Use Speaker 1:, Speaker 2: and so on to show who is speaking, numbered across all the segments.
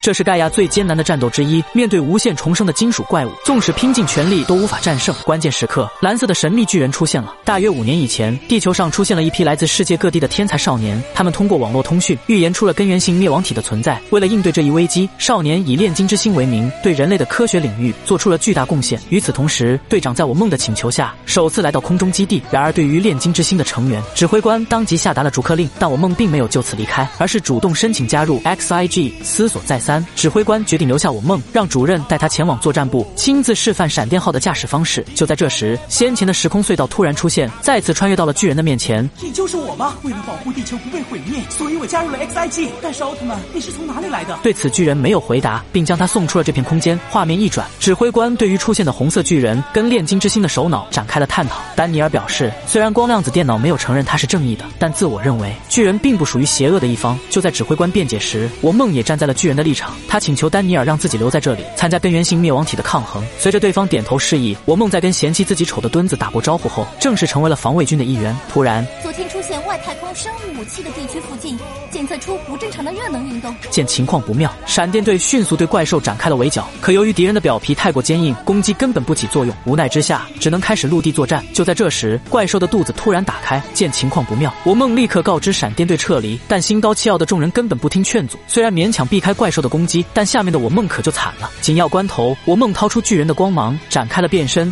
Speaker 1: 这是盖亚最艰难的战斗之一。面对无限重生的金属怪物，纵使拼尽全力都无法战胜。关键时刻，蓝色的神秘巨人出现了。大约五年以前，地球上出现了一批来自世界各地的天才少年，他们通过网络通讯预言出了根源性灭亡体的存在。为了应对这一危机，少年以炼金之心为名，对人类的科学领域做出了巨大贡献。与此同时，队长在我梦的请求下，首次来到空中基地。然而，对于炼金之心的成员，指挥官当即下达了逐客令。但我梦并没有就此离开，而是主动申请加入 XIG。思索再三，指挥官决定留下我梦，让主任带他前往作战部，亲自示范闪电号的驾驶方式。就在这时，先前的时空隧道突然出现，再次穿越到了巨人的面前。
Speaker 2: 你就是我吗？为了保护地球不被毁灭，所以我加入了 XIG。但是奥特曼，你是从哪里来的？
Speaker 1: 对此，巨人没有回答，并将他送出了这片空间。画面一转，指挥官对于出现的红色巨人跟炼金之星的首脑展开了探讨。丹尼尔表示，虽然光量子电脑没有承认他是正义的，但自我认为巨人并不属于邪恶的一方。就在指挥官辩解时，我梦也站在了巨人的立场。他请求丹尼尔让自己留在这里，参加根源性灭亡体的抗衡。随着对方点头示意，我梦在跟嫌弃自己丑的墩子打过招呼后，正式成为了防卫军的一员。突然，
Speaker 3: 昨天现外太空生物武器的地区附近，检测出不正常的热能运动。
Speaker 1: 见情况不妙，闪电队迅速对怪兽展开了围剿。可由于敌人的表皮太过坚硬，攻击根本不起作用。无奈之下，只能开始陆地作战。就在这时，怪兽的肚子突然打开，见情况不妙，我梦立刻告知闪电队撤离。但心高气傲的众人根本不听劝阻，虽然勉强避开怪兽的攻击，但下面的我梦可就惨了。紧要关头，我梦掏出巨人的光芒，展开了变身。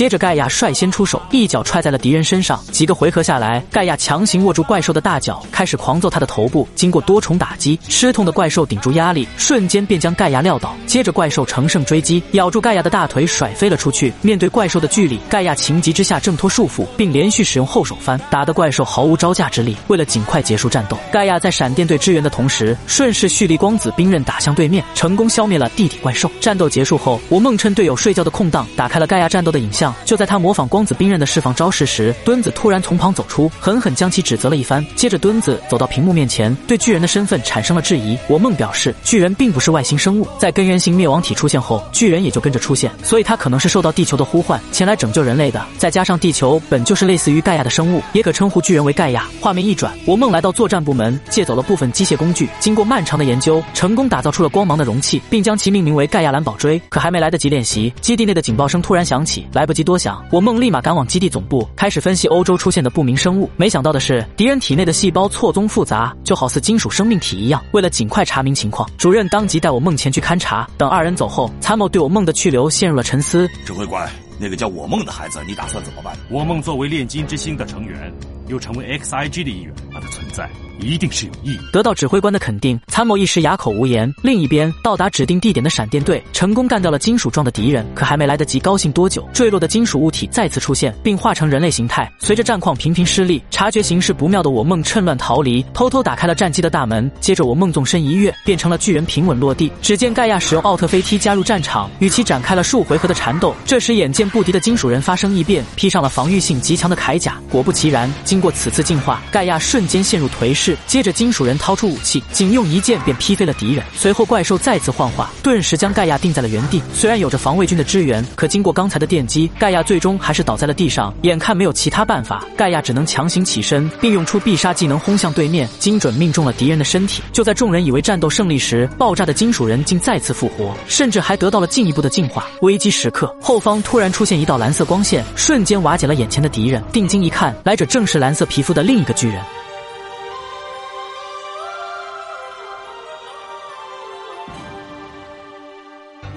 Speaker 1: 接着，盖亚率先出手，一脚踹在了敌人身上。几个回合下来，盖亚强行握住怪兽的大脚，开始狂揍他的头部。经过多重打击，吃痛的怪兽顶住压力，瞬间便将盖亚撂倒。接着，怪兽乘胜追击，咬住盖亚的大腿，甩飞了出去。面对怪兽的巨力，盖亚情急之下挣脱束缚，并连续使用后手翻，打得怪兽毫无招架之力。为了尽快结束战斗，盖亚在闪电队支援的同时，顺势蓄力光子兵刃打向对面，成功消灭了地底怪兽。战斗结束后，我梦趁队友睡觉的空档，打开了盖亚战斗的影像。就在他模仿光子兵刃的释放招式时，墩子突然从旁走出，狠狠将其指责了一番。接着，墩子走到屏幕面前，对巨人的身份产生了质疑。我梦表示，巨人并不是外星生物，在根源性灭亡体出现后，巨人也就跟着出现，所以他可能是受到地球的呼唤前来拯救人类的。再加上地球本就是类似于盖亚的生物，也可称呼巨人为盖亚。画面一转，我梦来到作战部门，借走了部分机械工具，经过漫长的研究，成功打造出了光芒的容器，并将其命名为盖亚蓝宝锥。可还没来得及练习，基地内的警报声突然响起，来不及多想。我梦立马赶往基地总部，开始分析欧洲出现的不明生物。没想到的是，敌人体内的细胞错综复杂，就好似金属生命体一样。为了尽快查明情况，主任当即带我梦前去勘察。等二人走后，参谋对我梦的去留陷入了沉思。
Speaker 4: 指挥官，那个叫我梦的孩子，你打算怎么办？
Speaker 5: 我梦作为炼金之星的成员，又成为 XIG 的一员，他的存在。一定是有意。
Speaker 1: 得到指挥官的肯定，参谋一时哑口无言。另一边，到达指定地点的闪电队成功干掉了金属状的敌人，可还没来得及高兴多久，坠落的金属物体再次出现，并化成人类形态。随着战况频频失利，察觉形势不妙的我梦趁乱逃离，偷偷打开了战机的大门。接着，我梦纵身一跃，变成了巨人，平稳落地。只见盖亚使用奥特飞踢加入战场，与其展开了数回合的缠斗。这时，眼见不敌的金属人发生异变，披上了防御性极强的铠甲。果不其然，经过此次进化，盖亚瞬间陷入颓势。接着，金属人掏出武器，仅用一剑便劈飞了敌人。随后，怪兽再次幻化，顿时将盖亚定在了原地。虽然有着防卫军的支援，可经过刚才的电击，盖亚最终还是倒在了地上。眼看没有其他办法，盖亚只能强行起身，并用出必杀技能轰向对面，精准命中了敌人的身体。就在众人以为战斗胜利时，爆炸的金属人竟再次复活，甚至还得到了进一步的进化。危机时刻，后方突然出现一道蓝色光线，瞬间瓦解了眼前的敌人。定睛一看，来者正是蓝色皮肤的另一个巨人。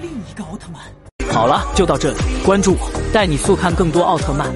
Speaker 2: 另一个奥特曼。
Speaker 1: 好了，就到这里，关注我，带你速看更多奥特曼。